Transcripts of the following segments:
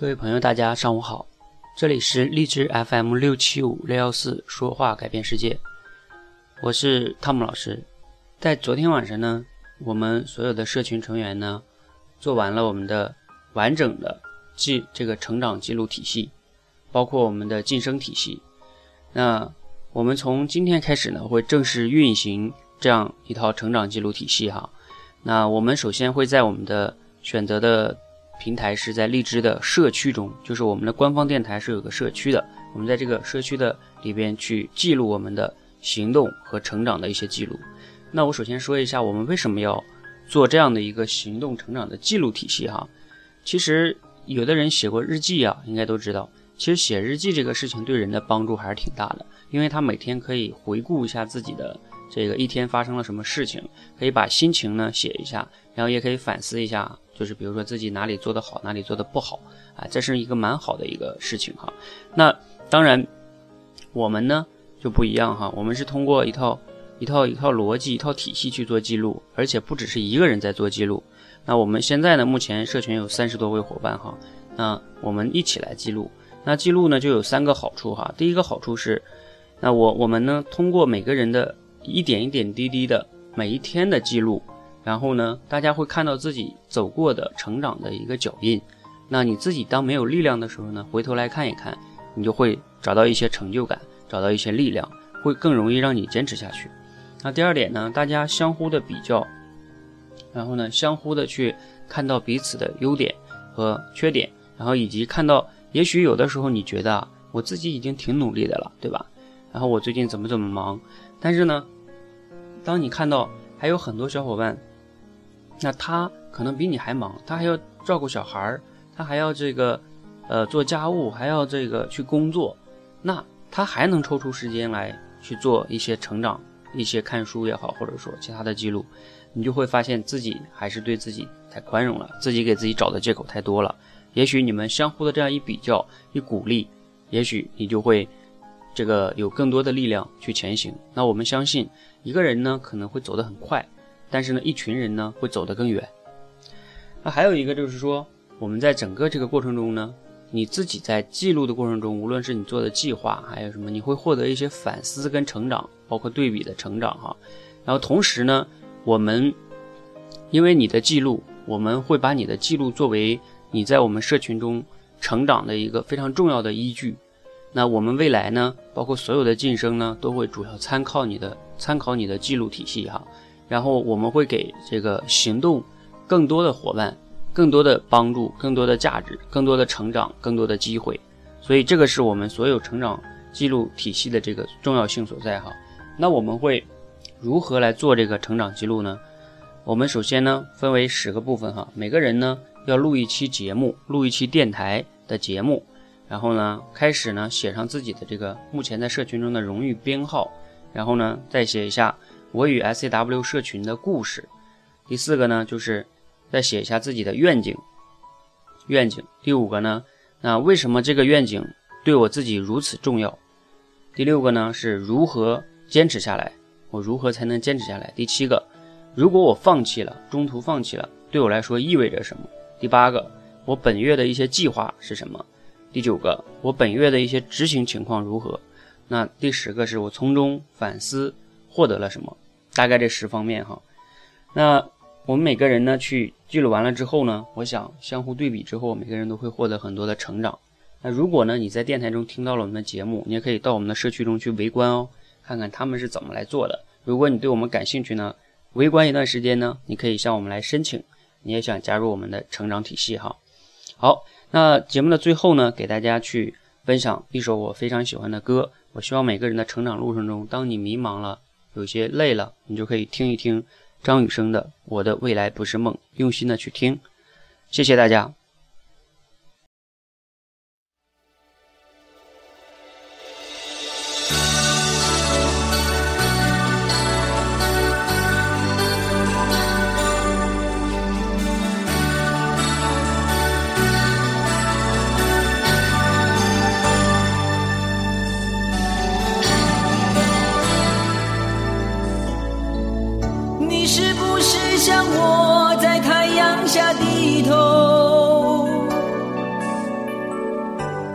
各位朋友，大家上午好，这里是荔枝 FM 六七五六幺四，说话改变世界，我是汤姆老师。在昨天晚上呢，我们所有的社群成员呢，做完了我们的完整的记这个成长记录体系，包括我们的晋升体系。那我们从今天开始呢，会正式运行这样一套成长记录体系哈。那我们首先会在我们的选择的。平台是在荔枝的社区中，就是我们的官方电台是有个社区的，我们在这个社区的里边去记录我们的行动和成长的一些记录。那我首先说一下，我们为什么要做这样的一个行动成长的记录体系哈？其实有的人写过日记啊，应该都知道，其实写日记这个事情对人的帮助还是挺大的，因为他每天可以回顾一下自己的这个一天发生了什么事情，可以把心情呢写一下，然后也可以反思一下。就是比如说自己哪里做得好，哪里做得不好啊，这是一个蛮好的一个事情哈。那当然，我们呢就不一样哈，我们是通过一套一套一套逻辑、一套体系去做记录，而且不只是一个人在做记录。那我们现在呢，目前社群有三十多位伙伴哈，那我们一起来记录。那记录呢就有三个好处哈。第一个好处是，那我我们呢通过每个人的一点一点滴滴的每一天的记录。然后呢，大家会看到自己走过的成长的一个脚印。那你自己当没有力量的时候呢，回头来看一看，你就会找到一些成就感，找到一些力量，会更容易让你坚持下去。那第二点呢，大家相互的比较，然后呢，相互的去看到彼此的优点和缺点，然后以及看到，也许有的时候你觉得啊，我自己已经挺努力的了，对吧？然后我最近怎么怎么忙，但是呢，当你看到还有很多小伙伴。那他可能比你还忙，他还要照顾小孩儿，他还要这个，呃，做家务，还要这个去工作，那他还能抽出时间来去做一些成长，一些看书也好，或者说其他的记录，你就会发现自己还是对自己太宽容了，自己给自己找的借口太多了。也许你们相互的这样一比较，一鼓励，也许你就会这个有更多的力量去前行。那我们相信，一个人呢可能会走得很快。但是呢，一群人呢会走得更远。那还有一个就是说，我们在整个这个过程中呢，你自己在记录的过程中，无论是你做的计划，还有什么，你会获得一些反思跟成长，包括对比的成长哈。然后同时呢，我们因为你的记录，我们会把你的记录作为你在我们社群中成长的一个非常重要的依据。那我们未来呢，包括所有的晋升呢，都会主要参考你的参考你的记录体系哈。然后我们会给这个行动更多的伙伴，更多的帮助，更多的价值，更多的成长，更多的机会。所以这个是我们所有成长记录体系的这个重要性所在哈。那我们会如何来做这个成长记录呢？我们首先呢分为十个部分哈，每个人呢要录一期节目，录一期电台的节目，然后呢开始呢写上自己的这个目前在社群中的荣誉编号，然后呢再写一下。我与 S A W 社群的故事。第四个呢，就是再写一下自己的愿景。愿景。第五个呢，那为什么这个愿景对我自己如此重要？第六个呢，是如何坚持下来？我如何才能坚持下来？第七个，如果我放弃了，中途放弃了，对我来说意味着什么？第八个，我本月的一些计划是什么？第九个，我本月的一些执行情况如何？那第十个是我从中反思。获得了什么？大概这十方面哈。那我们每个人呢，去记录完了之后呢，我想相互对比之后，每个人都会获得很多的成长。那如果呢，你在电台中听到了我们的节目，你也可以到我们的社区中去围观哦，看看他们是怎么来做的。如果你对我们感兴趣呢，围观一段时间呢，你可以向我们来申请，你也想加入我们的成长体系哈。好，那节目的最后呢，给大家去分享一首我非常喜欢的歌。我希望每个人的成长路程中，当你迷茫了。有些累了，你就可以听一听张雨生的《我的未来不是梦》，用心的去听。谢谢大家。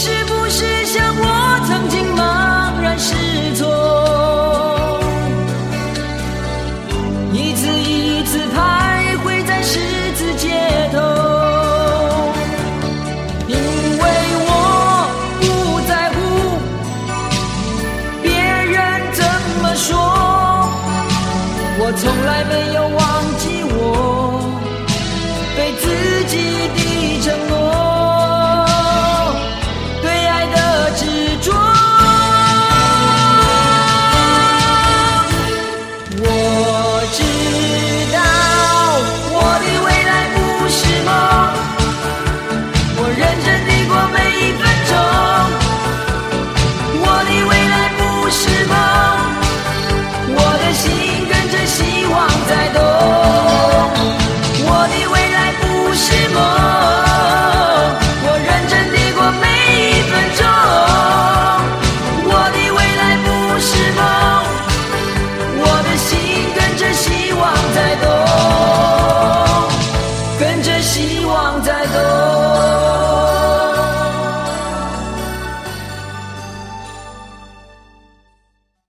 是不是像我曾经茫然失措，一次一次徘徊在十字街头？因为我不在乎别人怎么说。我从来没有忘记我对自己的承诺。